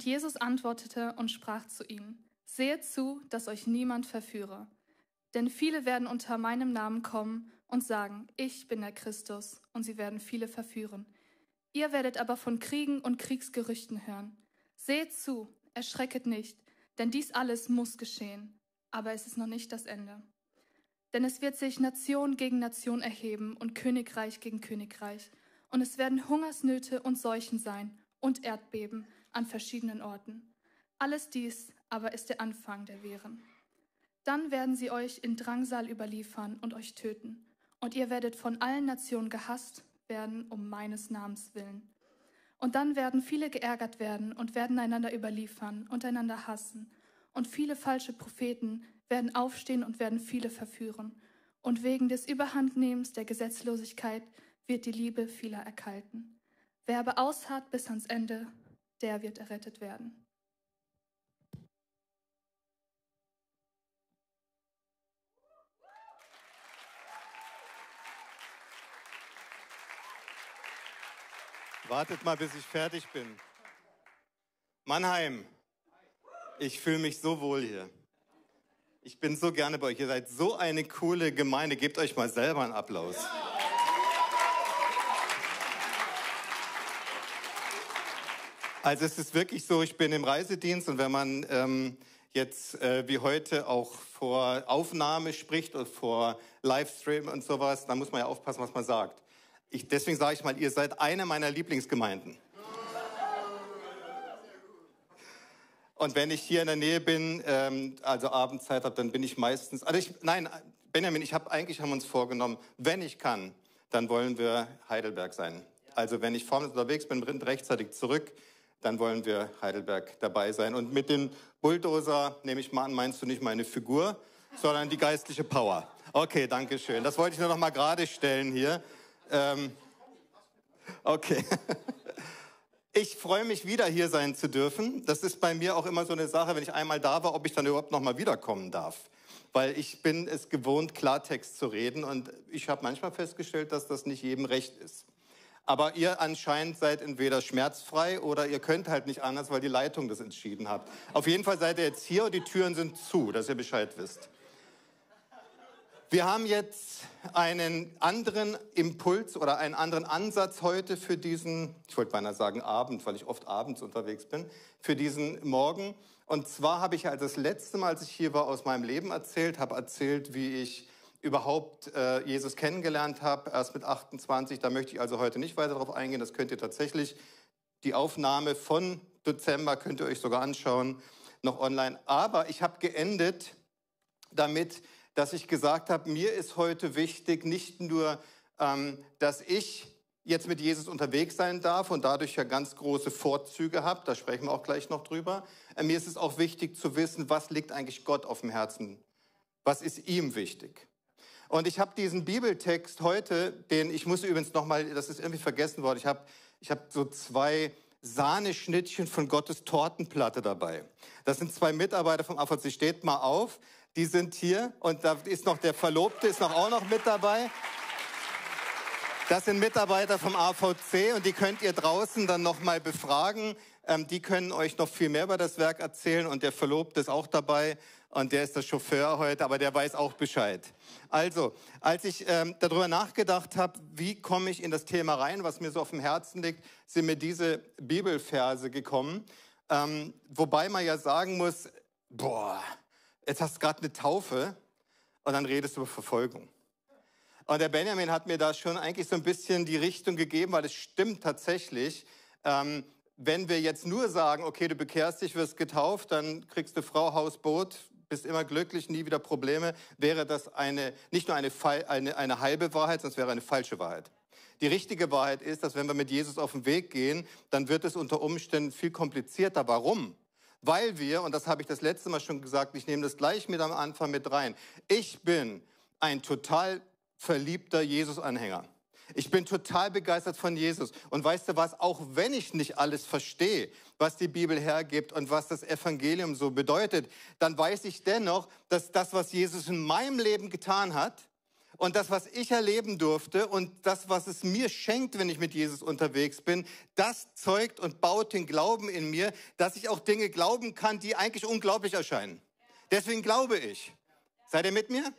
Und Jesus antwortete und sprach zu ihnen, Seht zu, dass euch niemand verführe. Denn viele werden unter meinem Namen kommen und sagen, ich bin der Christus, und sie werden viele verführen. Ihr werdet aber von Kriegen und Kriegsgerüchten hören. Seht zu, erschrecket nicht, denn dies alles muss geschehen, aber es ist noch nicht das Ende. Denn es wird sich Nation gegen Nation erheben und Königreich gegen Königreich, und es werden Hungersnöte und Seuchen sein und Erdbeben an verschiedenen Orten. Alles dies aber ist der Anfang der Wehren. Dann werden sie euch in Drangsal überliefern und euch töten, und ihr werdet von allen Nationen gehasst werden um meines Namens willen. Und dann werden viele geärgert werden und werden einander überliefern und einander hassen. Und viele falsche Propheten werden aufstehen und werden viele verführen. Und wegen des Überhandnehmens der Gesetzlosigkeit wird die Liebe vieler erkalten. Wer aber ausharrt bis ans Ende, der wird errettet werden. Wartet mal, bis ich fertig bin. Mannheim, ich fühle mich so wohl hier. Ich bin so gerne bei euch. Ihr seid so eine coole Gemeinde. Gebt euch mal selber einen Applaus. Also es ist wirklich so, ich bin im Reisedienst und wenn man ähm, jetzt äh, wie heute auch vor Aufnahme spricht oder vor Livestream und sowas, dann muss man ja aufpassen, was man sagt. Ich, deswegen sage ich mal, ihr seid eine meiner Lieblingsgemeinden. Und wenn ich hier in der Nähe bin, ähm, also Abendzeit habe, dann bin ich meistens. Also ich, nein, Benjamin, ich habe eigentlich haben wir uns vorgenommen, wenn ich kann, dann wollen wir Heidelberg sein. Also wenn ich vorne unterwegs bin, rechtzeitig zurück, dann wollen wir Heidelberg dabei sein. Und mit dem Bulldozer nehme ich mal an, meinst du nicht meine Figur, sondern die geistliche Power. Okay, danke schön. Das wollte ich nur noch mal gerade stellen hier. Ähm, okay. Ich freue mich wieder hier sein zu dürfen. Das ist bei mir auch immer so eine Sache, wenn ich einmal da war, ob ich dann überhaupt noch mal wiederkommen darf. Weil ich bin es gewohnt, Klartext zu reden und ich habe manchmal festgestellt, dass das nicht jedem recht ist. Aber ihr anscheinend seid entweder schmerzfrei oder ihr könnt halt nicht anders, weil die Leitung das entschieden hat. Auf jeden Fall seid ihr jetzt hier und die Türen sind zu, dass ihr Bescheid wisst. Wir haben jetzt einen anderen Impuls oder einen anderen Ansatz heute für diesen, ich wollte beinahe sagen Abend, weil ich oft abends unterwegs bin, für diesen Morgen. Und zwar habe ich ja das letzte Mal, als ich hier war, aus meinem Leben erzählt, habe erzählt, wie ich überhaupt äh, Jesus kennengelernt habe, erst mit 28. Da möchte ich also heute nicht weiter darauf eingehen. Das könnt ihr tatsächlich, die Aufnahme von Dezember könnt ihr euch sogar anschauen, noch online. Aber ich habe geendet damit, dass ich gesagt habe, mir ist heute wichtig, nicht nur, ähm, dass ich jetzt mit Jesus unterwegs sein darf und dadurch ja ganz große Vorzüge habe, da sprechen wir auch gleich noch drüber. Äh, mir ist es auch wichtig zu wissen, was liegt eigentlich Gott auf dem Herzen? Was ist ihm wichtig? Und ich habe diesen Bibeltext heute, den ich muss übrigens nochmal, das ist irgendwie vergessen worden, ich habe ich hab so zwei Sahneschnittchen von Gottes Tortenplatte dabei. Das sind zwei Mitarbeiter vom AVC. Steht mal auf die sind hier und da ist noch der Verlobte, ist noch auch noch mit dabei. Das sind Mitarbeiter vom AVC und die könnt ihr draußen dann nochmal befragen. Ähm, die können euch noch viel mehr über das Werk erzählen und der Verlobte ist auch dabei und der ist der Chauffeur heute, aber der weiß auch Bescheid. Also, als ich ähm, darüber nachgedacht habe, wie komme ich in das Thema rein, was mir so auf dem Herzen liegt, sind mir diese Bibelverse gekommen. Ähm, wobei man ja sagen muss, boah, jetzt hast du gerade eine Taufe und dann redest du über Verfolgung. Und der Benjamin hat mir da schon eigentlich so ein bisschen die Richtung gegeben, weil es stimmt tatsächlich. Ähm, wenn wir jetzt nur sagen, okay, du bekehrst dich, wirst getauft, dann kriegst du Frau, Haus, Boot, bist immer glücklich, nie wieder Probleme, wäre das eine, nicht nur eine, eine, eine halbe Wahrheit, sondern es wäre eine falsche Wahrheit. Die richtige Wahrheit ist, dass wenn wir mit Jesus auf den Weg gehen, dann wird es unter Umständen viel komplizierter. Warum? weil wir, und das habe ich das letzte Mal schon gesagt, ich nehme das gleich mit am Anfang mit rein, ich bin ein total verliebter Jesus-Anhänger. Ich bin total begeistert von Jesus. Und weißt du was, auch wenn ich nicht alles verstehe, was die Bibel hergibt und was das Evangelium so bedeutet, dann weiß ich dennoch, dass das, was Jesus in meinem Leben getan hat, Und das, was ich erleben durfte und das, was es mir schenkt, wenn ich mit Jesus unterwegs bin, das zeugt und baut den Glauben in mir, dass ich auch Dinge glauben kann, die eigentlich unglaublich erscheinen. Deswegen glaube ich. Seid ihr mit mir?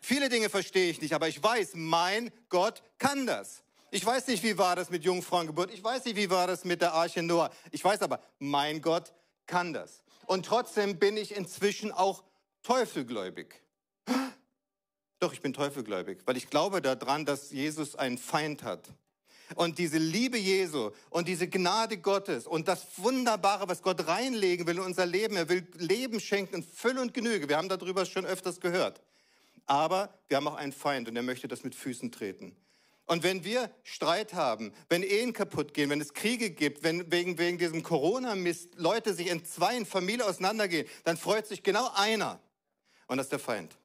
Viele Dinge verstehe ich nicht, aber ich weiß, mein Gott kann das. Ich weiß nicht, wie war das mit Jungfrauengeburt. Ich weiß nicht, wie war das mit der Arche Noah. Ich weiß aber, mein Gott kann das. Und trotzdem bin ich inzwischen auch teufelgläubig. Doch, ich bin teufelgläubig, weil ich glaube daran, dass Jesus einen Feind hat. Und diese Liebe Jesu und diese Gnade Gottes und das Wunderbare, was Gott reinlegen will in unser Leben, er will Leben schenken in Fülle und Genüge. Wir haben darüber schon öfters gehört. Aber wir haben auch einen Feind und er möchte das mit Füßen treten. Und wenn wir Streit haben, wenn Ehen kaputt gehen, wenn es Kriege gibt, wenn wegen, wegen diesem Corona-Mist Leute sich in zwei in Familie auseinandergehen, dann freut sich genau einer. Und das ist der Feind.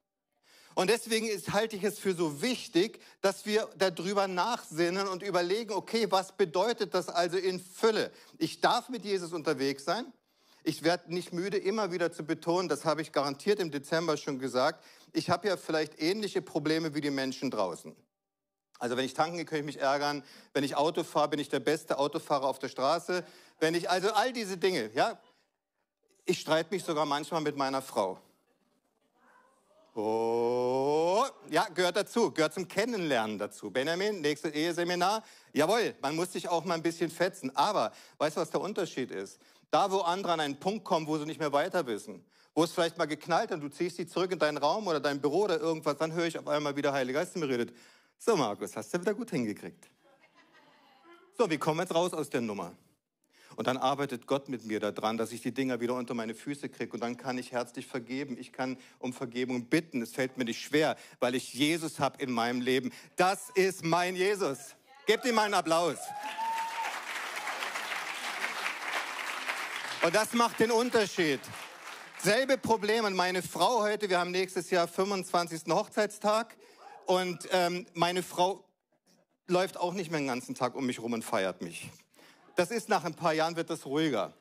Und deswegen ist, halte ich es für so wichtig, dass wir darüber nachsinnen und überlegen, okay, was bedeutet das also in Fülle? Ich darf mit Jesus unterwegs sein. Ich werde nicht müde, immer wieder zu betonen, das habe ich garantiert im Dezember schon gesagt, ich habe ja vielleicht ähnliche Probleme wie die Menschen draußen. Also wenn ich tanken gehe, kann ich mich ärgern. Wenn ich Auto fahre, bin ich der beste Autofahrer auf der Straße. Wenn ich, also all diese Dinge, ja. Ich streite mich sogar manchmal mit meiner Frau. Oh, ja, gehört dazu, gehört zum Kennenlernen dazu. Benjamin, nächstes Eheseminar. Jawohl, man muss sich auch mal ein bisschen fetzen. Aber weißt du, was der Unterschied ist? Da, wo andere an einen Punkt kommen, wo sie nicht mehr weiter wissen, wo es vielleicht mal geknallt hat und du ziehst sie zurück in deinen Raum oder dein Büro oder irgendwas, dann höre ich auf einmal wieder Heilige Geist mir redet. So, Markus, hast du wieder gut hingekriegt. So, wie kommen wir jetzt raus aus der Nummer? Und dann arbeitet Gott mit mir daran, dass ich die Dinger wieder unter meine Füße kriege. Und dann kann ich herzlich vergeben. Ich kann um Vergebung bitten. Es fällt mir nicht schwer, weil ich Jesus habe in meinem Leben. Das ist mein Jesus. Gebt ihm mal einen Applaus. Und das macht den Unterschied. Selbe Problem. Und meine Frau heute, wir haben nächstes Jahr 25. Hochzeitstag. Und ähm, meine Frau läuft auch nicht mehr den ganzen Tag um mich rum und feiert mich das ist nach ein paar Jahren wird das ruhiger.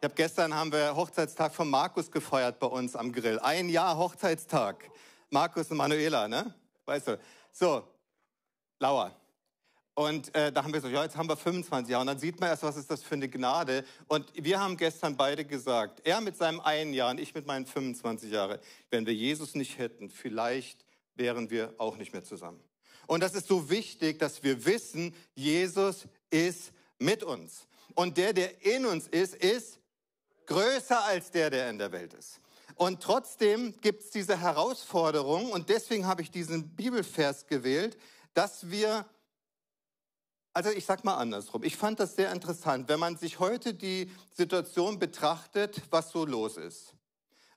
Ich habe gestern haben wir Hochzeitstag von Markus gefeiert bei uns am Grill. Ein Jahr Hochzeitstag. Markus und Manuela, ne? Weißt du? So, Lauer. Und äh, da haben wir so, ja, jetzt haben wir 25 Jahre. Und dann sieht man erst, was ist das für eine Gnade. Und wir haben gestern beide gesagt, er mit seinem einen Jahr und ich mit meinen 25 Jahren, wenn wir Jesus nicht hätten, vielleicht wären wir auch nicht mehr zusammen. Und das ist so wichtig, dass wir wissen, Jesus ist mit uns. Und der, der in uns ist, ist größer als der, der in der Welt ist. Und trotzdem gibt es diese Herausforderung, und deswegen habe ich diesen Bibelvers gewählt, dass wir, also ich sage mal andersrum, ich fand das sehr interessant, wenn man sich heute die Situation betrachtet, was so los ist.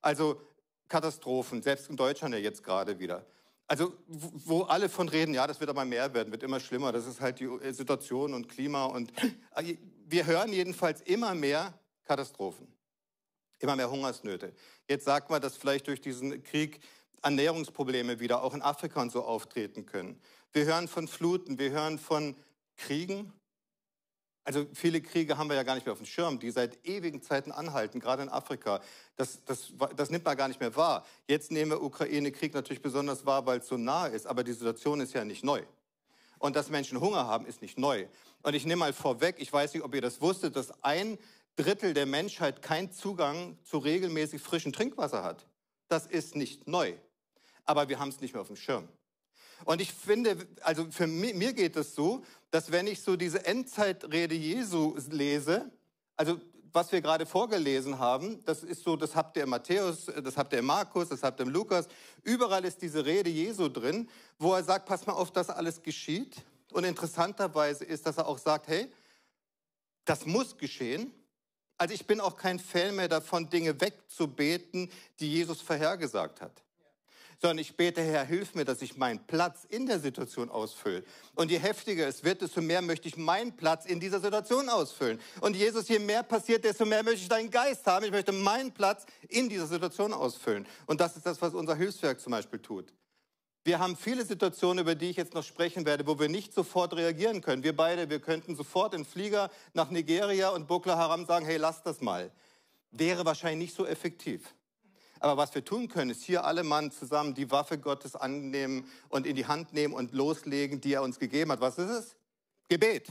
Also Katastrophen, selbst in Deutschland ja jetzt gerade wieder. Also, wo alle von reden, ja, das wird aber mehr werden, wird immer schlimmer, das ist halt die Situation und Klima und äh, wir hören jedenfalls immer mehr Katastrophen, immer mehr Hungersnöte. Jetzt sagt man, dass vielleicht durch diesen Krieg Ernährungsprobleme wieder auch in Afrika und so auftreten können. Wir hören von Fluten, wir hören von Kriegen, also viele Kriege haben wir ja gar nicht mehr auf dem Schirm, die seit ewigen Zeiten anhalten, gerade in Afrika. Das, das, das nimmt man gar nicht mehr wahr. Jetzt nehmen wir Ukraine-Krieg natürlich besonders wahr, weil es so nah ist, aber die Situation ist ja nicht neu. Und dass Menschen Hunger haben, ist nicht neu. Und ich nehme mal vorweg, ich weiß nicht, ob ihr das wusstet, dass ein Drittel der Menschheit keinen Zugang zu regelmäßig frischem Trinkwasser hat. Das ist nicht neu. Aber wir haben es nicht mehr auf dem Schirm. Und ich finde, also für mich, mir geht es so, dass wenn ich so diese Endzeitrede Jesu lese, also was wir gerade vorgelesen haben, das ist so, das habt ihr im Matthäus, das habt ihr im Markus, das habt ihr im Lukas, überall ist diese Rede Jesu drin, wo er sagt, pass mal auf, dass alles geschieht. Und interessanterweise ist, dass er auch sagt, hey, das muss geschehen. Also ich bin auch kein Fan mehr davon, Dinge wegzubeten, die Jesus vorhergesagt hat sondern ich bete, Herr, hilf mir, dass ich meinen Platz in der Situation ausfülle. Und je heftiger es wird, desto mehr möchte ich meinen Platz in dieser Situation ausfüllen. Und Jesus, je mehr passiert, desto mehr möchte ich deinen Geist haben. Ich möchte meinen Platz in dieser Situation ausfüllen. Und das ist das, was unser Hilfswerk zum Beispiel tut. Wir haben viele Situationen, über die ich jetzt noch sprechen werde, wo wir nicht sofort reagieren können. Wir beide, wir könnten sofort in Flieger nach Nigeria und Boko Haram sagen, hey, lass das mal. Wäre wahrscheinlich nicht so effektiv. Aber was wir tun können, ist hier alle Mann zusammen die Waffe Gottes annehmen und in die Hand nehmen und loslegen, die er uns gegeben hat. Was ist es? Gebet.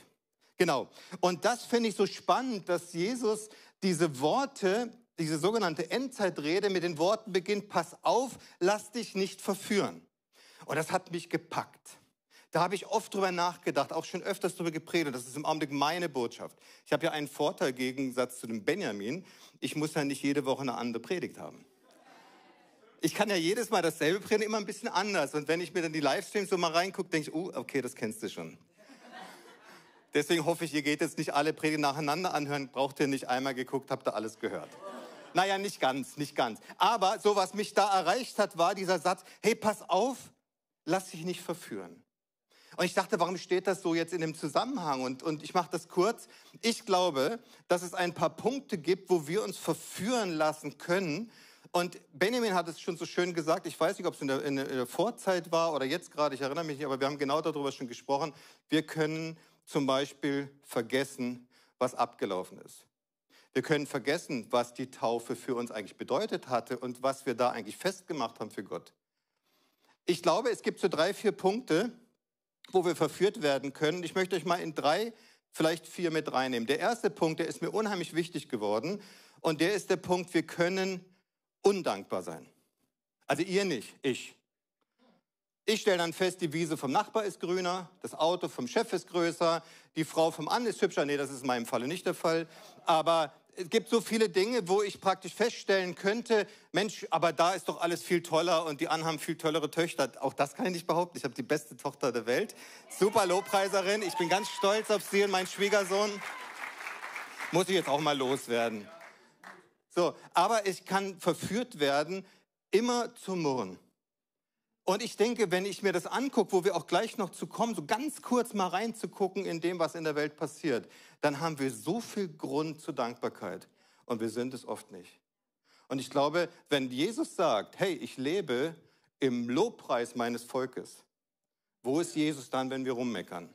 Genau. Und das finde ich so spannend, dass Jesus diese Worte, diese sogenannte Endzeitrede mit den Worten beginnt, pass auf, lass dich nicht verführen. Und das hat mich gepackt. Da habe ich oft drüber nachgedacht, auch schon öfters drüber gepredigt. Das ist im Augenblick meine Botschaft. Ich habe ja einen Vorteil im Gegensatz zu dem Benjamin. Ich muss ja nicht jede Woche eine andere Predigt haben. Ich kann ja jedes Mal dasselbe predigen, immer ein bisschen anders. Und wenn ich mir dann die Livestreams so mal reingucke, denke ich, oh, okay, das kennst du schon. Deswegen hoffe ich, ihr geht jetzt nicht alle Predigten nacheinander anhören. Braucht ihr nicht einmal geguckt, habt ihr alles gehört. Naja, nicht ganz, nicht ganz. Aber so, was mich da erreicht hat, war dieser Satz, hey, pass auf, lass dich nicht verführen. Und ich dachte, warum steht das so jetzt in dem Zusammenhang? Und, und ich mache das kurz. Ich glaube, dass es ein paar Punkte gibt, wo wir uns verführen lassen können. Und Benjamin hat es schon so schön gesagt, ich weiß nicht, ob es in der, in der Vorzeit war oder jetzt gerade, ich erinnere mich nicht, aber wir haben genau darüber schon gesprochen. Wir können zum Beispiel vergessen, was abgelaufen ist. Wir können vergessen, was die Taufe für uns eigentlich bedeutet hatte und was wir da eigentlich festgemacht haben für Gott. Ich glaube, es gibt so drei, vier Punkte, wo wir verführt werden können. Ich möchte euch mal in drei, vielleicht vier mit reinnehmen. Der erste Punkt, der ist mir unheimlich wichtig geworden und der ist der Punkt, wir können undankbar sein. Also ihr nicht, ich. Ich stelle dann fest, die Wiese vom Nachbar ist grüner, das Auto vom Chef ist größer, die Frau vom Mann ist hübscher. Nee, das ist in meinem Falle nicht der Fall. Aber es gibt so viele Dinge, wo ich praktisch feststellen könnte, Mensch, aber da ist doch alles viel toller und die anderen haben viel tollere Töchter. Auch das kann ich nicht behaupten. Ich habe die beste Tochter der Welt. Super Lobpreiserin. Ich bin ganz stolz auf sie und meinen Schwiegersohn. Muss ich jetzt auch mal loswerden. So, aber ich kann verführt werden, immer zu murren. Und ich denke, wenn ich mir das angucke, wo wir auch gleich noch zu kommen, so ganz kurz mal reinzugucken in dem, was in der Welt passiert, dann haben wir so viel Grund zur Dankbarkeit. Und wir sind es oft nicht. Und ich glaube, wenn Jesus sagt, hey, ich lebe im Lobpreis meines Volkes, wo ist Jesus dann, wenn wir rummeckern?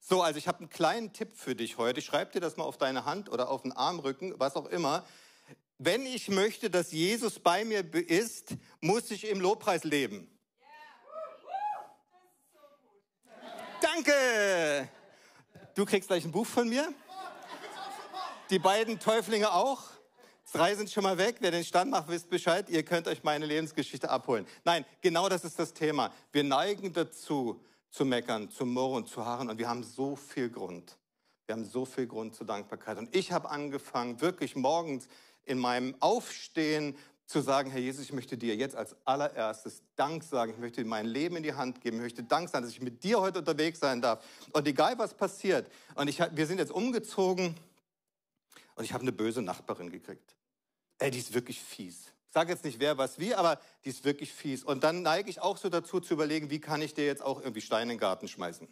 So, also ich habe einen kleinen Tipp für dich heute. Schreib dir das mal auf deine Hand oder auf den Armrücken, was auch immer. Wenn ich möchte, dass Jesus bei mir ist, muss ich im Lobpreis leben. Danke! Du kriegst gleich ein Buch von mir. Die beiden Täuflinge auch. Drei sind schon mal weg. Wer den Stand macht, wisst Bescheid. Ihr könnt euch meine Lebensgeschichte abholen. Nein, genau das ist das Thema. Wir neigen dazu, zu meckern, zu murren, zu harren. Und wir haben so viel Grund. Wir haben so viel Grund zur Dankbarkeit. Und ich habe angefangen, wirklich morgens in meinem Aufstehen zu sagen, Herr Jesus, ich möchte dir jetzt als allererstes Dank sagen. Ich möchte mein Leben in die Hand geben. Ich möchte Dank sagen, dass ich mit dir heute unterwegs sein darf. Und egal, was passiert. Und ich, wir sind jetzt umgezogen und ich habe eine böse Nachbarin gekriegt. Ey, die ist wirklich fies. Ich sage jetzt nicht wer, was, wie, aber die ist wirklich fies. Und dann neige ich auch so dazu zu überlegen, wie kann ich dir jetzt auch irgendwie Steine in den Garten schmeißen.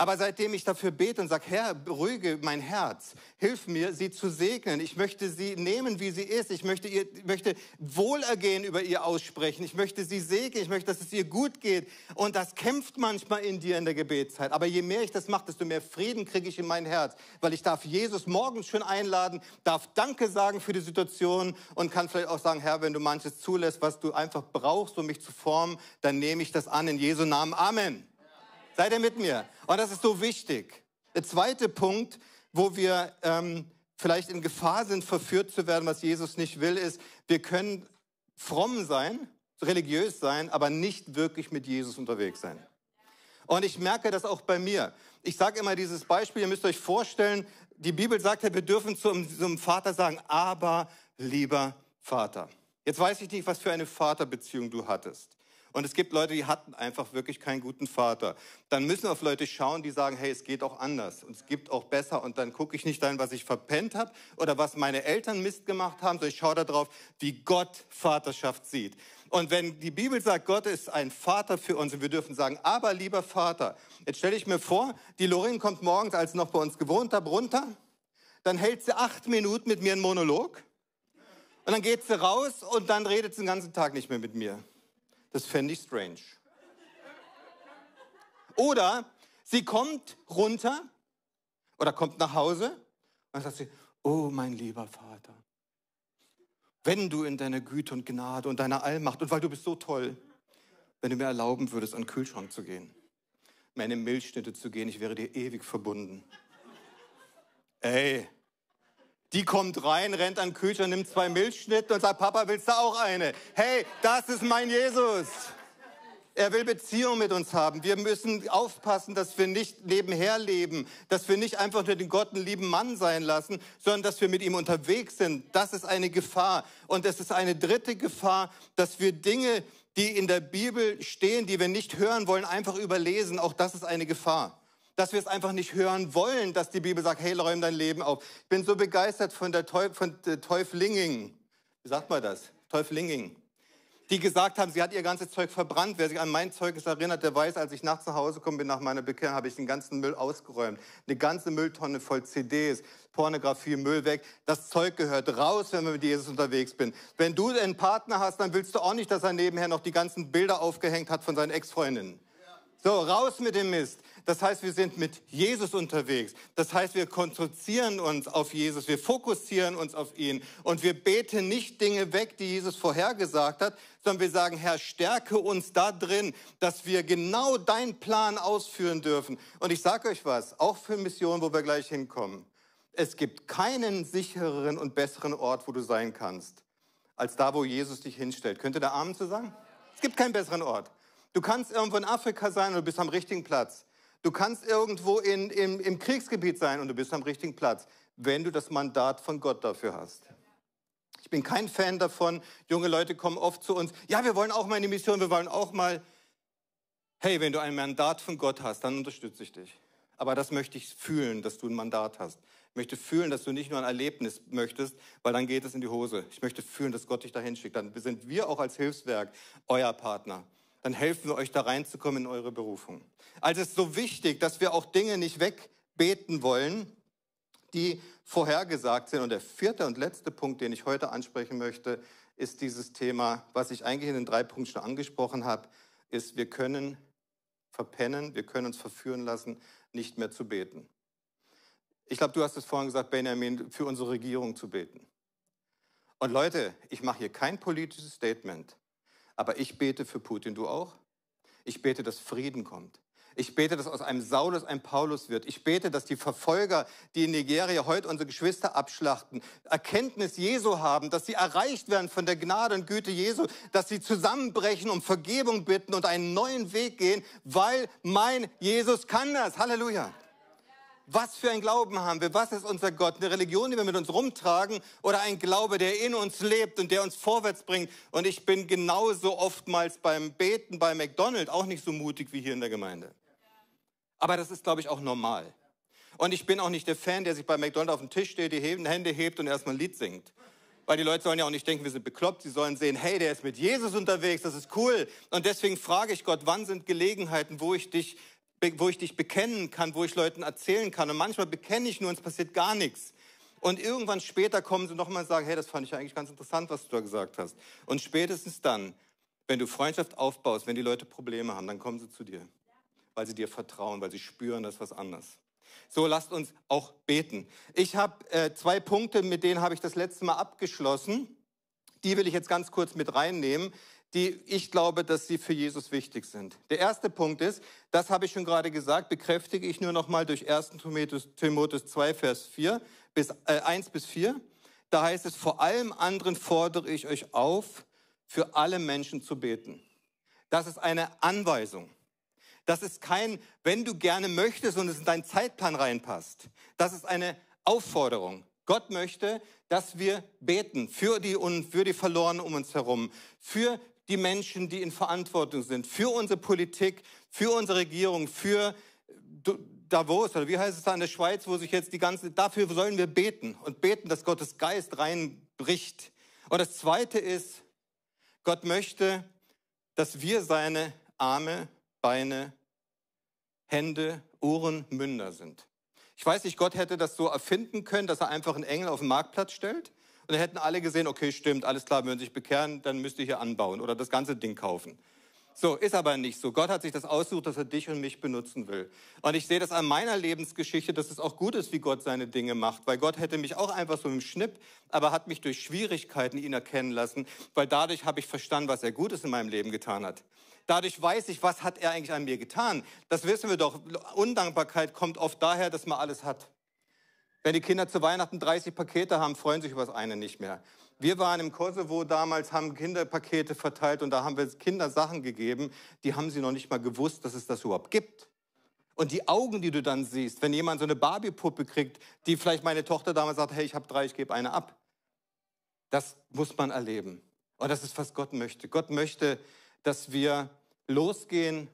Aber seitdem ich dafür bete und sage, Herr, beruhige mein Herz, hilf mir, sie zu segnen. Ich möchte sie nehmen, wie sie ist. Ich möchte, ihr, möchte Wohlergehen über ihr aussprechen. Ich möchte sie segnen. Ich möchte, dass es ihr gut geht. Und das kämpft manchmal in dir in der Gebetszeit. Aber je mehr ich das mache, desto mehr Frieden kriege ich in mein Herz. Weil ich darf Jesus morgens schon einladen, darf Danke sagen für die Situation und kann vielleicht auch sagen, Herr, wenn du manches zulässt, was du einfach brauchst, um mich zu formen, dann nehme ich das an in Jesu Namen. Amen. Seid ihr mit mir? Und das ist so wichtig. Der zweite Punkt, wo wir ähm, vielleicht in Gefahr sind, verführt zu werden, was Jesus nicht will, ist, wir können fromm sein, religiös sein, aber nicht wirklich mit Jesus unterwegs sein. Und ich merke das auch bei mir. Ich sage immer dieses Beispiel, ihr müsst euch vorstellen, die Bibel sagt ja, wir dürfen zu einem Vater sagen, aber lieber Vater. Jetzt weiß ich nicht, was für eine Vaterbeziehung du hattest. Und es gibt Leute, die hatten einfach wirklich keinen guten Vater. Dann müssen wir auf Leute schauen, die sagen, hey, es geht auch anders und es gibt auch besser. Und dann gucke ich nicht dahin, was ich verpennt habe oder was meine Eltern Mist gemacht haben, sondern ich schaue darauf, wie Gott Vaterschaft sieht. Und wenn die Bibel sagt, Gott ist ein Vater für uns und wir dürfen sagen, aber lieber Vater, jetzt stelle ich mir vor, die Lorin kommt morgens, als noch bei uns gewohnt hat, runter, dann hält sie acht Minuten mit mir einen Monolog und dann geht sie raus und dann redet sie den ganzen Tag nicht mehr mit mir. Das fände ich strange. Oder sie kommt runter oder kommt nach Hause und sagt sie, oh mein lieber Vater. wenn du in deiner Güte und Gnade und deiner Allmacht und weil du bist so toll, wenn du mir erlauben würdest, an den Kühlschrank zu gehen, meine Milchschnitte zu gehen, ich wäre dir ewig verbunden. Ey, die kommt rein, rennt an den Kühlschrank, nimmt zwei Milchschnitte und sagt, Papa, willst du auch eine? Hey, das ist mein Jesus. Er will Beziehung mit uns haben. Wir müssen aufpassen, dass wir nicht nebenher leben, dass wir nicht einfach nur den Gott einen lieben Mann sein lassen, sondern dass wir mit ihm unterwegs sind. Das ist eine Gefahr. Und es ist eine dritte Gefahr, dass wir Dinge, die in der Bibel stehen, die wir nicht hören wollen, einfach überlesen. Auch das ist eine Gefahr. Dass wir es einfach nicht hören wollen, dass die Bibel sagt, hey, räum dein Leben auf. Ich bin so begeistert von der, Teuf, von der Teuflinging. Wie sagt man das? Teuflinging die gesagt haben, sie hat ihr ganzes Zeug verbrannt. Wer sich an mein Zeugnis erinnert, der weiß, als ich nachts nach Hause komme, bin nach meiner Bekehrung, habe ich den ganzen Müll ausgeräumt. Eine ganze Mülltonne voll CDs, Pornografie, Müll weg. Das Zeug gehört raus, wenn man mit Jesus unterwegs bin. Wenn du einen Partner hast, dann willst du auch nicht, dass er nebenher noch die ganzen Bilder aufgehängt hat von seinen Ex-Freundinnen. So, raus mit dem Mist. Das heißt, wir sind mit Jesus unterwegs. Das heißt, wir konzentrieren uns auf Jesus, wir fokussieren uns auf ihn und wir beten nicht Dinge weg, die Jesus vorhergesagt hat, sondern wir sagen, Herr, stärke uns da drin, dass wir genau deinen Plan ausführen dürfen. Und ich sage euch was, auch für Missionen, wo wir gleich hinkommen. Es gibt keinen sichereren und besseren Ort, wo du sein kannst, als da, wo Jesus dich hinstellt. Könnt ihr da Amen zu sagen? Es gibt keinen besseren Ort. Du kannst irgendwo in Afrika sein und du bist am richtigen Platz. Du kannst irgendwo in, im, im Kriegsgebiet sein und du bist am richtigen Platz, wenn du das Mandat von Gott dafür hast. Ich bin kein Fan davon. Junge Leute kommen oft zu uns. Ja, wir wollen auch mal in die Mission, wir wollen auch mal. Hey, wenn du ein Mandat von Gott hast, dann unterstütze ich dich. Aber das möchte ich fühlen, dass du ein Mandat hast. Ich möchte fühlen, dass du nicht nur ein Erlebnis möchtest, weil dann geht es in die Hose. Ich möchte fühlen, dass Gott dich dahin schickt. Dann sind wir auch als Hilfswerk euer Partner dann helfen wir euch da reinzukommen in eure Berufung. Also es ist so wichtig, dass wir auch Dinge nicht wegbeten wollen, die vorhergesagt sind. Und der vierte und letzte Punkt, den ich heute ansprechen möchte, ist dieses Thema, was ich eigentlich in den drei Punkten schon angesprochen habe, ist, wir können verpennen, wir können uns verführen lassen, nicht mehr zu beten. Ich glaube, du hast es vorhin gesagt, Benjamin, für unsere Regierung zu beten. Und Leute, ich mache hier kein politisches Statement. Aber ich bete für Putin, du auch? Ich bete, dass Frieden kommt. Ich bete, dass aus einem Saulus ein Paulus wird. Ich bete, dass die Verfolger, die in Nigeria heute unsere Geschwister abschlachten, Erkenntnis Jesu haben, dass sie erreicht werden von der Gnade und Güte Jesu, dass sie zusammenbrechen, um Vergebung bitten und einen neuen Weg gehen, weil mein Jesus kann das. Halleluja. Was für ein Glauben haben wir? Was ist unser Gott? Eine Religion, die wir mit uns rumtragen oder ein Glaube, der in uns lebt und der uns vorwärts bringt? Und ich bin genauso oftmals beim Beten bei McDonald's auch nicht so mutig wie hier in der Gemeinde. Aber das ist, glaube ich, auch normal. Und ich bin auch nicht der Fan, der sich bei McDonald's auf den Tisch steht, die Hände hebt und erstmal ein Lied singt. Weil die Leute sollen ja auch nicht denken, wir sind bekloppt. Sie sollen sehen, hey, der ist mit Jesus unterwegs, das ist cool. Und deswegen frage ich Gott, wann sind Gelegenheiten, wo ich dich wo ich dich bekennen kann, wo ich Leuten erzählen kann. Und manchmal bekenne ich nur es passiert gar nichts. Und irgendwann später kommen sie nochmal und sagen, hey, das fand ich eigentlich ganz interessant, was du da gesagt hast. Und spätestens dann, wenn du Freundschaft aufbaust, wenn die Leute Probleme haben, dann kommen sie zu dir, weil sie dir vertrauen, weil sie spüren, das ist was anderes. So, lasst uns auch beten. Ich habe äh, zwei Punkte, mit denen habe ich das letzte Mal abgeschlossen. Die will ich jetzt ganz kurz mit reinnehmen die ich glaube, dass sie für Jesus wichtig sind. Der erste Punkt ist, das habe ich schon gerade gesagt, bekräftige ich nur noch mal durch 1. Timotheus 2, Vers 4 bis, äh, 1 bis 4. Da heißt es, vor allem anderen fordere ich euch auf, für alle Menschen zu beten. Das ist eine Anweisung. Das ist kein, wenn du gerne möchtest und es in deinen Zeitplan reinpasst. Das ist eine Aufforderung. Gott möchte, dass wir beten für die für die Verlorenen um uns herum, für die Menschen, die in Verantwortung sind, für unsere Politik, für unsere Regierung, für Davos oder wie heißt es da in der Schweiz, wo sich jetzt die ganze, dafür sollen wir beten und beten, dass Gottes Geist reinbricht. Und das Zweite ist, Gott möchte, dass wir seine Arme, Beine, Hände, Ohren, Münder sind. Ich weiß nicht, Gott hätte das so erfinden können, dass er einfach einen Engel auf den Marktplatz stellt dann hätten alle gesehen, okay, stimmt, alles klar, wenn Sie sich bekehren, dann müsst ihr hier anbauen oder das ganze Ding kaufen. So, ist aber nicht so. Gott hat sich das ausgesucht, dass er dich und mich benutzen will. Und ich sehe das an meiner Lebensgeschichte, dass es auch gut ist, wie Gott seine Dinge macht. Weil Gott hätte mich auch einfach so im Schnipp, aber hat mich durch Schwierigkeiten ihn erkennen lassen, weil dadurch habe ich verstanden, was er Gutes in meinem Leben getan hat. Dadurch weiß ich, was hat er eigentlich an mir getan. Das wissen wir doch. Undankbarkeit kommt oft daher, dass man alles hat. Wenn die Kinder zu Weihnachten 30 Pakete haben, freuen sich über das eine nicht mehr. Wir waren im Kosovo damals, haben Kinderpakete verteilt und da haben wir Kinder Sachen gegeben, die haben sie noch nicht mal gewusst, dass es das überhaupt gibt. Und die Augen, die du dann siehst, wenn jemand so eine Barbie-Puppe kriegt, die vielleicht meine Tochter damals sagt, hey, ich habe drei, ich gebe eine ab. Das muss man erleben. Und das ist, was Gott möchte. Gott möchte, dass wir losgehen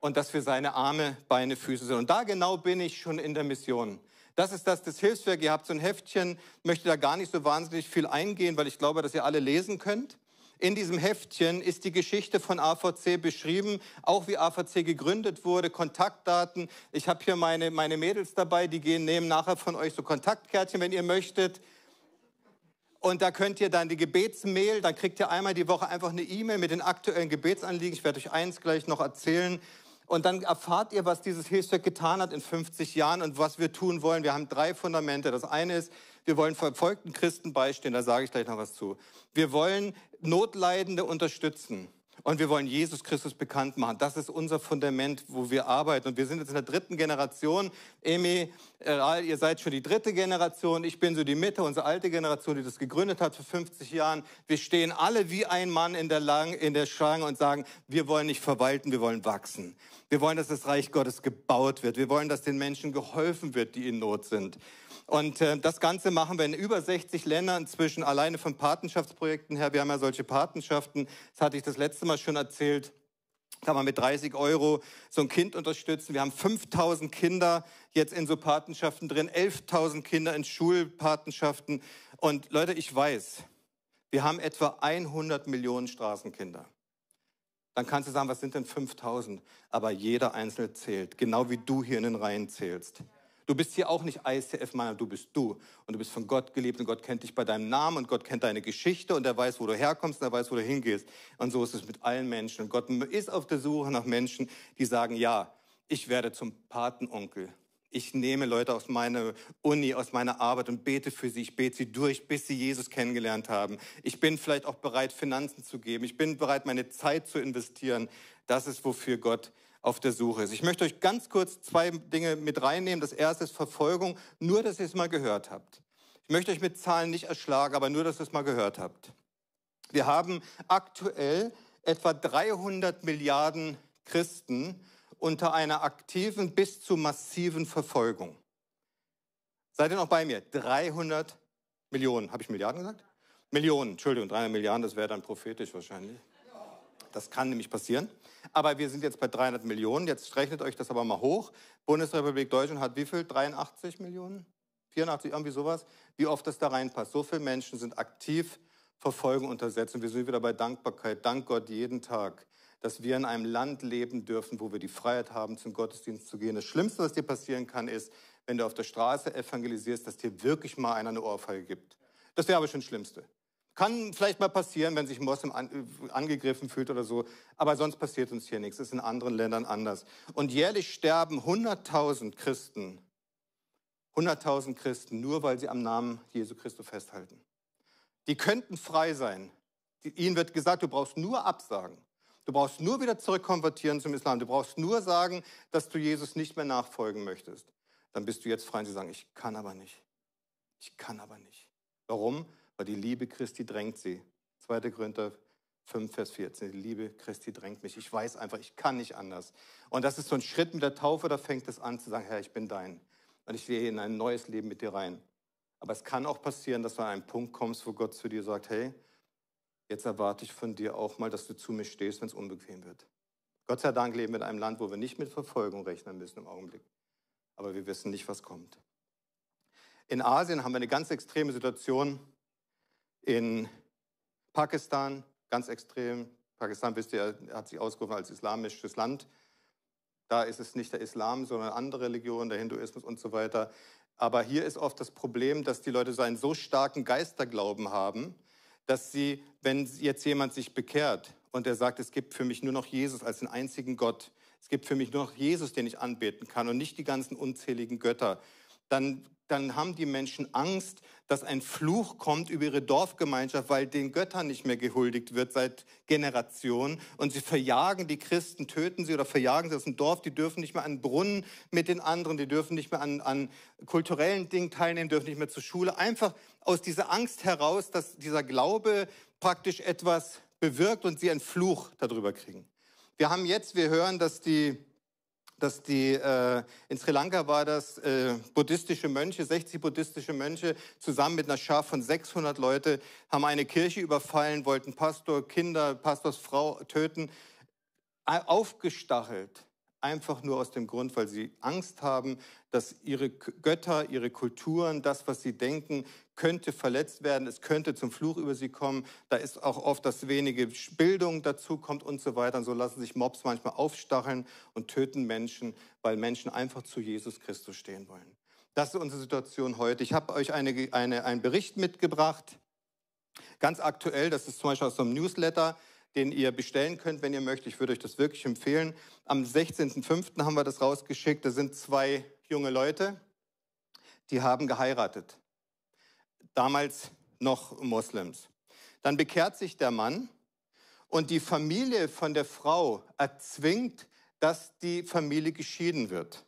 und dass wir seine Arme, Beine, Füße sind. Und da genau bin ich schon in der Mission. Das ist das, das Hilfswerk. Ihr habt so ein Heftchen, möchte da gar nicht so wahnsinnig viel eingehen, weil ich glaube, dass ihr alle lesen könnt. In diesem Heftchen ist die Geschichte von AVC beschrieben, auch wie AVC gegründet wurde, Kontaktdaten. Ich habe hier meine, meine Mädels dabei, die gehen, nehmen nachher von euch so Kontaktkärtchen, wenn ihr möchtet. Und da könnt ihr dann die Gebetsmail, dann kriegt ihr einmal die Woche einfach eine E-Mail mit den aktuellen Gebetsanliegen. Ich werde euch eins gleich noch erzählen. Und dann erfahrt ihr, was dieses Hilfswerk getan hat in 50 Jahren und was wir tun wollen. Wir haben drei Fundamente. Das eine ist, wir wollen verfolgten Christen beistehen, da sage ich gleich noch was zu. Wir wollen Notleidende unterstützen. Und wir wollen Jesus Christus bekannt machen. Das ist unser Fundament, wo wir arbeiten. Und wir sind jetzt in der dritten Generation. Emi, Ral, ihr seid schon die dritte Generation. Ich bin so die Mitte, unsere alte Generation, die das gegründet hat vor 50 Jahren. Wir stehen alle wie ein Mann in der, Lang in der Schlange und sagen, wir wollen nicht verwalten, wir wollen wachsen. Wir wollen, dass das Reich Gottes gebaut wird. Wir wollen, dass den Menschen geholfen wird, die in Not sind. Und äh, das Ganze machen wir in über 60 Ländern inzwischen, alleine von Patenschaftsprojekten her. Wir haben ja solche Patenschaften, das hatte ich das letzte Mal schon erzählt. Kann man mit 30 Euro so ein Kind unterstützen. Wir haben 5000 Kinder jetzt in so Patenschaften drin, 11.000 Kinder in Schulpatenschaften. Und Leute, ich weiß, wir haben etwa 100 Millionen Straßenkinder. Dann kannst du sagen, was sind denn 5000? Aber jeder Einzelne zählt, genau wie du hier in den Reihen zählst. Du bist hier auch nicht ICF-Mann, du bist du. Und du bist von Gott geliebt und Gott kennt dich bei deinem Namen und Gott kennt deine Geschichte und er weiß, wo du herkommst und er weiß, wo du hingehst. Und so ist es mit allen Menschen. Und Gott ist auf der Suche nach Menschen, die sagen, ja, ich werde zum Patenonkel. Ich nehme Leute aus meiner Uni, aus meiner Arbeit und bete für sie. Ich bete sie durch, bis sie Jesus kennengelernt haben. Ich bin vielleicht auch bereit, Finanzen zu geben. Ich bin bereit, meine Zeit zu investieren. Das ist, wofür Gott auf der Suche ist. Ich möchte euch ganz kurz zwei Dinge mit reinnehmen. Das erste ist Verfolgung, nur dass ihr es mal gehört habt. Ich möchte euch mit Zahlen nicht erschlagen, aber nur, dass ihr es mal gehört habt. Wir haben aktuell etwa 300 Milliarden Christen unter einer aktiven bis zu massiven Verfolgung. Seid ihr noch bei mir? 300 Millionen. Habe ich Milliarden gesagt? Millionen, Entschuldigung, 300 Milliarden, das wäre dann prophetisch wahrscheinlich. Das kann nämlich passieren. Aber wir sind jetzt bei 300 Millionen. Jetzt rechnet euch das aber mal hoch. Bundesrepublik Deutschland hat wie viel? 83 Millionen? 84, irgendwie sowas? Wie oft das da reinpasst. So viele Menschen sind aktiv Verfolgung untersetzt. Und wir sind wieder bei Dankbarkeit. Dank Gott jeden Tag, dass wir in einem Land leben dürfen, wo wir die Freiheit haben, zum Gottesdienst zu gehen. Das Schlimmste, was dir passieren kann, ist, wenn du auf der Straße evangelisierst, dass dir wirklich mal einer eine Ohrfeige gibt. Das wäre aber schon das Schlimmste. Kann vielleicht mal passieren, wenn sich ein Moslem an, angegriffen fühlt oder so, aber sonst passiert uns hier nichts. Das ist in anderen Ländern anders. Und jährlich sterben 100.000 Christen, 100.000 Christen, nur weil sie am Namen Jesu Christus festhalten. Die könnten frei sein. Ihnen wird gesagt, du brauchst nur absagen. Du brauchst nur wieder zurückkonvertieren zum Islam. Du brauchst nur sagen, dass du Jesus nicht mehr nachfolgen möchtest. Dann bist du jetzt frei und sie sagen, ich kann aber nicht. Ich kann aber nicht. Warum? Weil die Liebe Christi drängt sie. 2. Korinther 5, Vers 14. Die Liebe Christi drängt mich. Ich weiß einfach, ich kann nicht anders. Und das ist so ein Schritt mit der Taufe, da fängt es an zu sagen, Herr, ich bin dein. Und ich gehe in ein neues Leben mit dir rein. Aber es kann auch passieren, dass du an einen Punkt kommst, wo Gott zu dir sagt, hey, jetzt erwarte ich von dir auch mal, dass du zu mir stehst, wenn es unbequem wird. Gott sei Dank leben wir in einem Land, wo wir nicht mit Verfolgung rechnen müssen im Augenblick. Aber wir wissen nicht, was kommt. In Asien haben wir eine ganz extreme Situation. In Pakistan, ganz extrem, Pakistan, wisst ihr, hat sich ausgerufen als islamisches Land. Da ist es nicht der Islam, sondern andere Religionen, der Hinduismus und so weiter. Aber hier ist oft das Problem, dass die Leute so einen so starken Geisterglauben haben, dass sie, wenn jetzt jemand sich bekehrt und er sagt, es gibt für mich nur noch Jesus als den einzigen Gott. Es gibt für mich nur noch Jesus, den ich anbeten kann und nicht die ganzen unzähligen Götter. Dann dann haben die Menschen Angst, dass ein Fluch kommt über ihre Dorfgemeinschaft, weil den Göttern nicht mehr gehuldigt wird seit Generationen. Und sie verjagen die Christen, töten sie oder verjagen sie aus dem Dorf. Die dürfen nicht mehr an Brunnen mit den anderen, die dürfen nicht mehr an, an kulturellen Dingen teilnehmen, dürfen nicht mehr zur Schule. Einfach aus dieser Angst heraus, dass dieser Glaube praktisch etwas bewirkt und sie einen Fluch darüber kriegen. Wir haben jetzt, wir hören, dass die dass die, äh, in Sri Lanka war das äh, buddhistische Mönche, 60 buddhistische Mönche zusammen mit einer Schar von 600 Leute haben eine Kirche überfallen, wollten Pastor, Kinder, Pastors Frau töten, aufgestachelt einfach nur aus dem Grund, weil sie Angst haben, dass ihre Götter, ihre Kulturen, das, was sie denken, könnte verletzt werden, es könnte zum Fluch über sie kommen. Da ist auch oft, dass wenige Bildung dazu kommt und so weiter. Und so lassen sich Mobs manchmal aufstacheln und töten Menschen, weil Menschen einfach zu Jesus Christus stehen wollen. Das ist unsere Situation heute. Ich habe euch eine, eine, einen Bericht mitgebracht, ganz aktuell, das ist zum Beispiel aus einem Newsletter, den ihr bestellen könnt, wenn ihr möchtet. Ich würde euch das wirklich empfehlen. Am 16.05. haben wir das rausgeschickt. Da sind zwei junge Leute, die haben geheiratet. Damals noch Moslems. Dann bekehrt sich der Mann und die Familie von der Frau erzwingt, dass die Familie geschieden wird.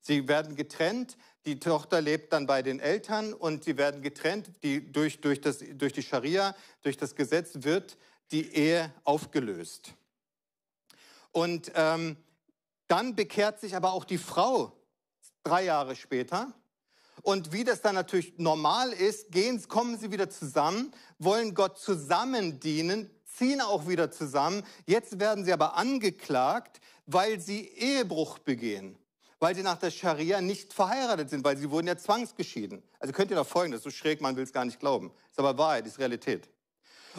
Sie werden getrennt, die Tochter lebt dann bei den Eltern und sie werden getrennt. Die, durch, durch, das, durch die Scharia, durch das Gesetz wird die Ehe aufgelöst. Und ähm, dann bekehrt sich aber auch die Frau drei Jahre später. Und wie das dann natürlich normal ist, gehen, kommen sie wieder zusammen, wollen Gott zusammen dienen, ziehen auch wieder zusammen. Jetzt werden sie aber angeklagt, weil sie Ehebruch begehen, weil sie nach der Scharia nicht verheiratet sind, weil sie wurden ja zwangsgeschieden. Also könnt ihr noch folgen, das ist so schräg, man will es gar nicht glauben. Ist aber Wahrheit, ist Realität.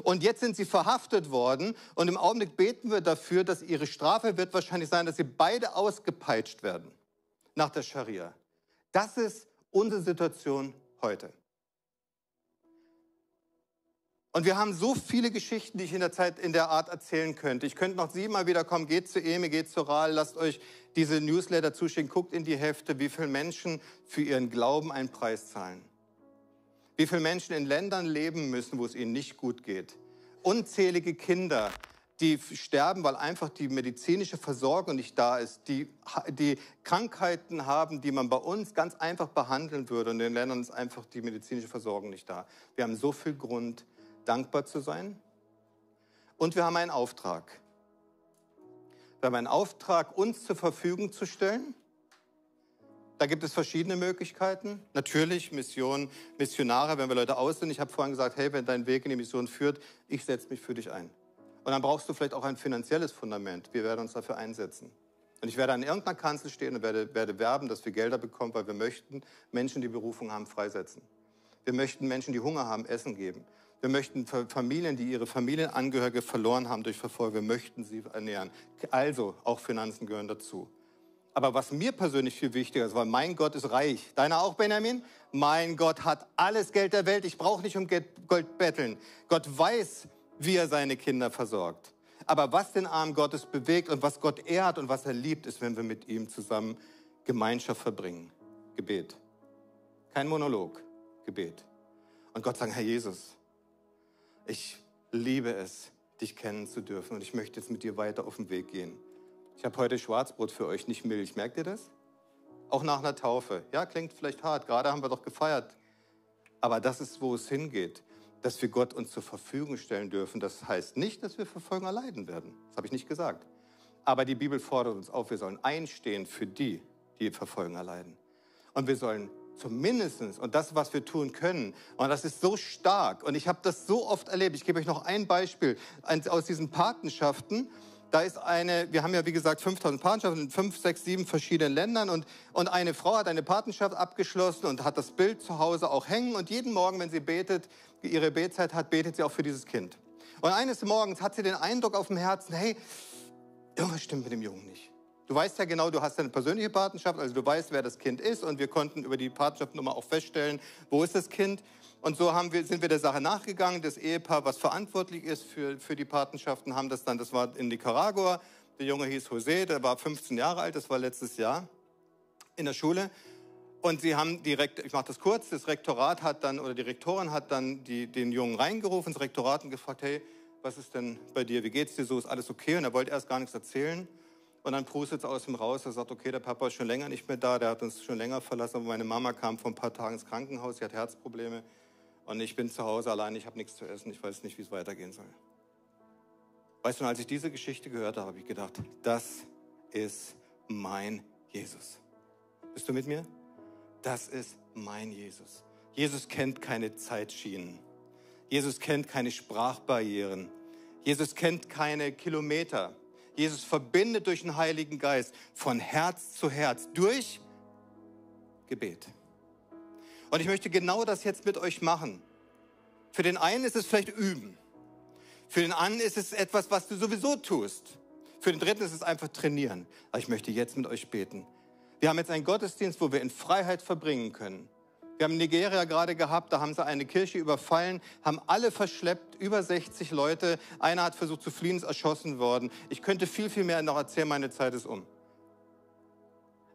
Und jetzt sind sie verhaftet worden und im Augenblick beten wir dafür, dass ihre Strafe wird wahrscheinlich sein, dass sie beide ausgepeitscht werden nach der Scharia. Das ist unsere Situation heute. Und wir haben so viele Geschichten, die ich in der Zeit in der Art erzählen könnte. Ich könnte noch siebenmal wieder kommen, geht zu Eme, geht zu Ral, lasst euch diese Newsletter zuschicken, guckt in die Hefte, wie viele Menschen für ihren Glauben einen Preis zahlen. Wie viele Menschen in Ländern leben müssen, wo es ihnen nicht gut geht. Unzählige Kinder, die sterben, weil einfach die medizinische Versorgung nicht da ist, die, die Krankheiten haben, die man bei uns ganz einfach behandeln würde. Und in den Ländern ist einfach die medizinische Versorgung nicht da. Wir haben so viel Grund, dankbar zu sein. Und wir haben einen Auftrag. Wir haben einen Auftrag, uns zur Verfügung zu stellen da gibt es verschiedene Möglichkeiten. Natürlich Mission, Missionare, wenn wir Leute aus sind. Ich habe vorhin gesagt, hey, wenn dein Weg in die Mission führt, ich setze mich für dich ein. Und dann brauchst du vielleicht auch ein finanzielles Fundament. Wir werden uns dafür einsetzen. Und ich werde an irgendeiner Kanzel stehen und werde, werde werben, dass wir Gelder bekommen, weil wir möchten Menschen, die Berufung haben, freisetzen. Wir möchten Menschen, die Hunger haben, Essen geben. Wir möchten Familien, die ihre Familienangehörige verloren haben durch Verfolgung, wir möchten sie ernähren. Also, auch Finanzen gehören dazu. Aber was mir persönlich viel wichtiger ist, weil mein Gott ist reich. Deiner auch, Benjamin? Mein Gott hat alles Geld der Welt. Ich brauche nicht um Gold betteln. Gott weiß, wie er seine Kinder versorgt. Aber was den Arm Gottes bewegt und was Gott ehrt und was er liebt, ist, wenn wir mit ihm zusammen Gemeinschaft verbringen. Gebet. Kein Monolog. Gebet. Und Gott sagt, Herr Jesus, ich liebe es, dich kennen zu dürfen und ich möchte jetzt mit dir weiter auf den Weg gehen. Ich habe heute Schwarzbrot für euch, nicht Milch. Merkt ihr das? Auch nach einer Taufe. Ja, klingt vielleicht hart. Gerade haben wir doch gefeiert. Aber das ist, wo es hingeht. Dass wir Gott uns zur Verfügung stellen dürfen. Das heißt nicht, dass wir Verfolgung erleiden werden. Das habe ich nicht gesagt. Aber die Bibel fordert uns auf, wir sollen einstehen für die, die Verfolgung erleiden. Und wir sollen zumindest, und das, was wir tun können, und das ist so stark, und ich habe das so oft erlebt, ich gebe euch noch ein Beispiel aus diesen Patenschaften, da ist eine, wir haben ja wie gesagt 5000 Patenschaften in fünf, sechs, sieben verschiedenen Ländern und, und eine Frau hat eine Patenschaft abgeschlossen und hat das Bild zu Hause auch hängen und jeden Morgen, wenn sie betet, ihre Betzeit hat, betet sie auch für dieses Kind. Und eines Morgens hat sie den Eindruck auf dem Herzen, hey, irgendwas stimmt mit dem Jungen nicht. Du weißt ja genau, du hast eine persönliche Patenschaft, also du weißt, wer das Kind ist und wir konnten über die Patenschaftnummer auch feststellen, wo ist das Kind. Und so wir, sind wir der Sache nachgegangen. Das Ehepaar, was verantwortlich ist für, für die Patenschaften, haben das dann, das war in Nicaragua. Der Junge hieß José, der war 15 Jahre alt, das war letztes Jahr in der Schule. Und sie haben direkt, ich mache das kurz, das Rektorat hat dann, oder die Rektorin hat dann die, den Jungen reingerufen, das Rektorat und gefragt, hey, was ist denn bei dir, wie geht's dir so, ist alles okay? Und er wollte erst gar nichts erzählen. Und dann prustet es aus ihm raus, er sagt, okay, der Papa ist schon länger nicht mehr da, der hat uns schon länger verlassen, aber meine Mama kam vor ein paar Tagen ins Krankenhaus, sie hat Herzprobleme und ich bin zu Hause allein, ich habe nichts zu essen, ich weiß nicht, wie es weitergehen soll. Weißt du, als ich diese Geschichte gehört habe, habe ich gedacht, das ist mein Jesus. Bist du mit mir? Das ist mein Jesus. Jesus kennt keine Zeitschienen. Jesus kennt keine Sprachbarrieren. Jesus kennt keine Kilometer. Jesus verbindet durch den Heiligen Geist von Herz zu Herz durch Gebet. Und ich möchte genau das jetzt mit euch machen. Für den einen ist es vielleicht üben. Für den anderen ist es etwas, was du sowieso tust. Für den dritten ist es einfach trainieren. Aber ich möchte jetzt mit euch beten. Wir haben jetzt einen Gottesdienst, wo wir in Freiheit verbringen können. Wir haben Nigeria gerade gehabt, da haben sie eine Kirche überfallen, haben alle verschleppt, über 60 Leute. Einer hat versucht zu fliehen, ist erschossen worden. Ich könnte viel, viel mehr noch erzählen, meine Zeit ist um.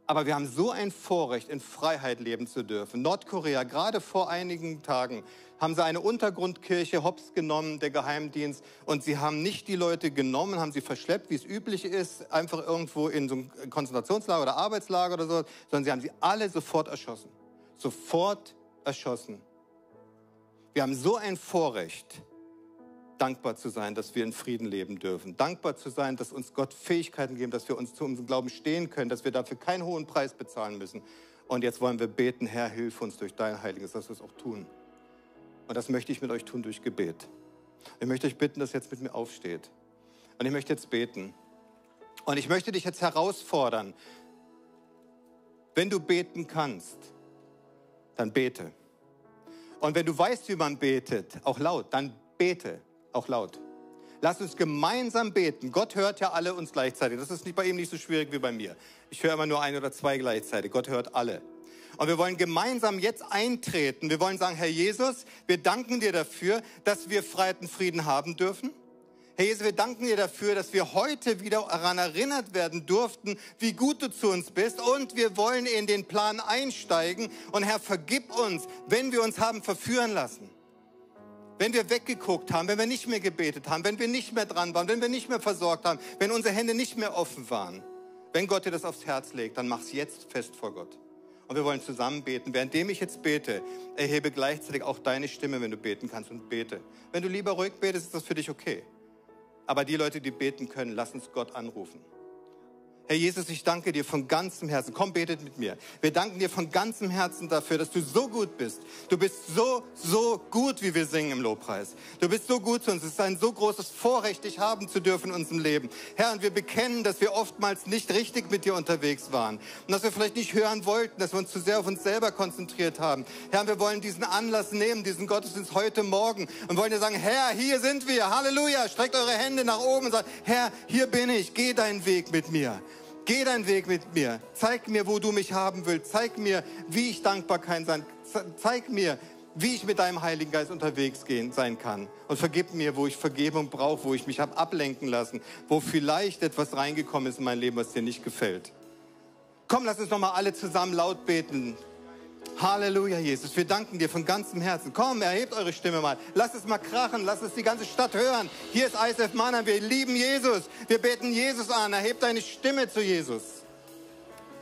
Aber wir haben so ein Vorrecht, in Freiheit leben zu dürfen. Nordkorea, gerade vor einigen Tagen, haben sie eine Untergrundkirche hops genommen, der Geheimdienst, und sie haben nicht die Leute genommen, haben sie verschleppt, wie es üblich ist, einfach irgendwo in so ein Konzentrationslager oder Arbeitslager oder so, sondern sie haben sie alle sofort erschossen. Sofort erschossen. Wir haben so ein Vorrecht, dankbar zu sein, dass wir in Frieden leben dürfen. Dankbar zu sein, dass uns Gott Fähigkeiten geben, dass wir uns zu unserem Glauben stehen können, dass wir dafür keinen hohen Preis bezahlen müssen. Und jetzt wollen wir beten, Herr, hilf uns durch dein Heiliges, dass wir es auch tun. Und das möchte ich mit euch tun durch Gebet. Ich möchte euch bitten, dass ihr jetzt mit mir aufsteht. Und ich möchte jetzt beten. Und ich möchte dich jetzt herausfordern, wenn du beten kannst, dann bete. Und wenn du weißt, wie man betet, auch laut, dann bete, auch laut. Lass uns gemeinsam beten. Gott hört ja alle uns gleichzeitig. Das ist nicht bei ihm nicht so schwierig wie bei mir. Ich höre immer nur ein oder zwei gleichzeitig. Gott hört alle. Und wir wollen gemeinsam jetzt eintreten. Wir wollen sagen, Herr Jesus, wir danken dir dafür, dass wir Freiheit und Frieden haben dürfen. Herr Jesus, wir danken dir dafür, dass wir heute wieder daran erinnert werden durften, wie gut du zu uns bist. Und wir wollen in den Plan einsteigen. Und Herr, vergib uns, wenn wir uns haben verführen lassen. Wenn wir weggeguckt haben, wenn wir nicht mehr gebetet haben, wenn wir nicht mehr dran waren, wenn wir nicht mehr versorgt haben, wenn unsere Hände nicht mehr offen waren. Wenn Gott dir das aufs Herz legt, dann mach es jetzt fest vor Gott. Und wir wollen zusammen beten. Währenddem ich jetzt bete, erhebe gleichzeitig auch deine Stimme, wenn du beten kannst und bete. Wenn du lieber ruhig betest, ist das für dich okay. Aber die Leute, die beten können, lass uns Gott anrufen. Herr Jesus, ich danke dir von ganzem Herzen. Komm, betet mit mir. Wir danken dir von ganzem Herzen dafür, dass du so gut bist. Du bist so, so gut, wie wir singen im Lobpreis. Du bist so gut zu uns. Es ist ein so großes Vorrecht, dich haben zu dürfen in unserem Leben. Herr, und wir bekennen, dass wir oftmals nicht richtig mit dir unterwegs waren. Und dass wir vielleicht nicht hören wollten, dass wir uns zu sehr auf uns selber konzentriert haben. Herr, wir wollen diesen Anlass nehmen, diesen Gottesdienst heute Morgen und wollen dir sagen, Herr, hier sind wir. Halleluja. Streckt eure Hände nach oben und sagt, Herr, hier bin ich. Geh deinen Weg mit mir. Geh deinen Weg mit mir. Zeig mir, wo du mich haben willst. Zeig mir, wie ich dankbar kann sein. Zeig mir, wie ich mit deinem Heiligen Geist unterwegs gehen, sein kann. Und vergib mir, wo ich Vergebung brauche, wo ich mich habe ablenken lassen, wo vielleicht etwas reingekommen ist in mein Leben, was dir nicht gefällt. Komm, lass uns nochmal alle zusammen laut beten. Halleluja, Jesus. Wir danken dir von ganzem Herzen. Komm, erhebt eure Stimme mal. Lasst es mal krachen. Lasst es die ganze Stadt hören. Hier ist ISF Mannheim. Wir lieben Jesus. Wir beten Jesus an. Erhebt deine Stimme zu Jesus.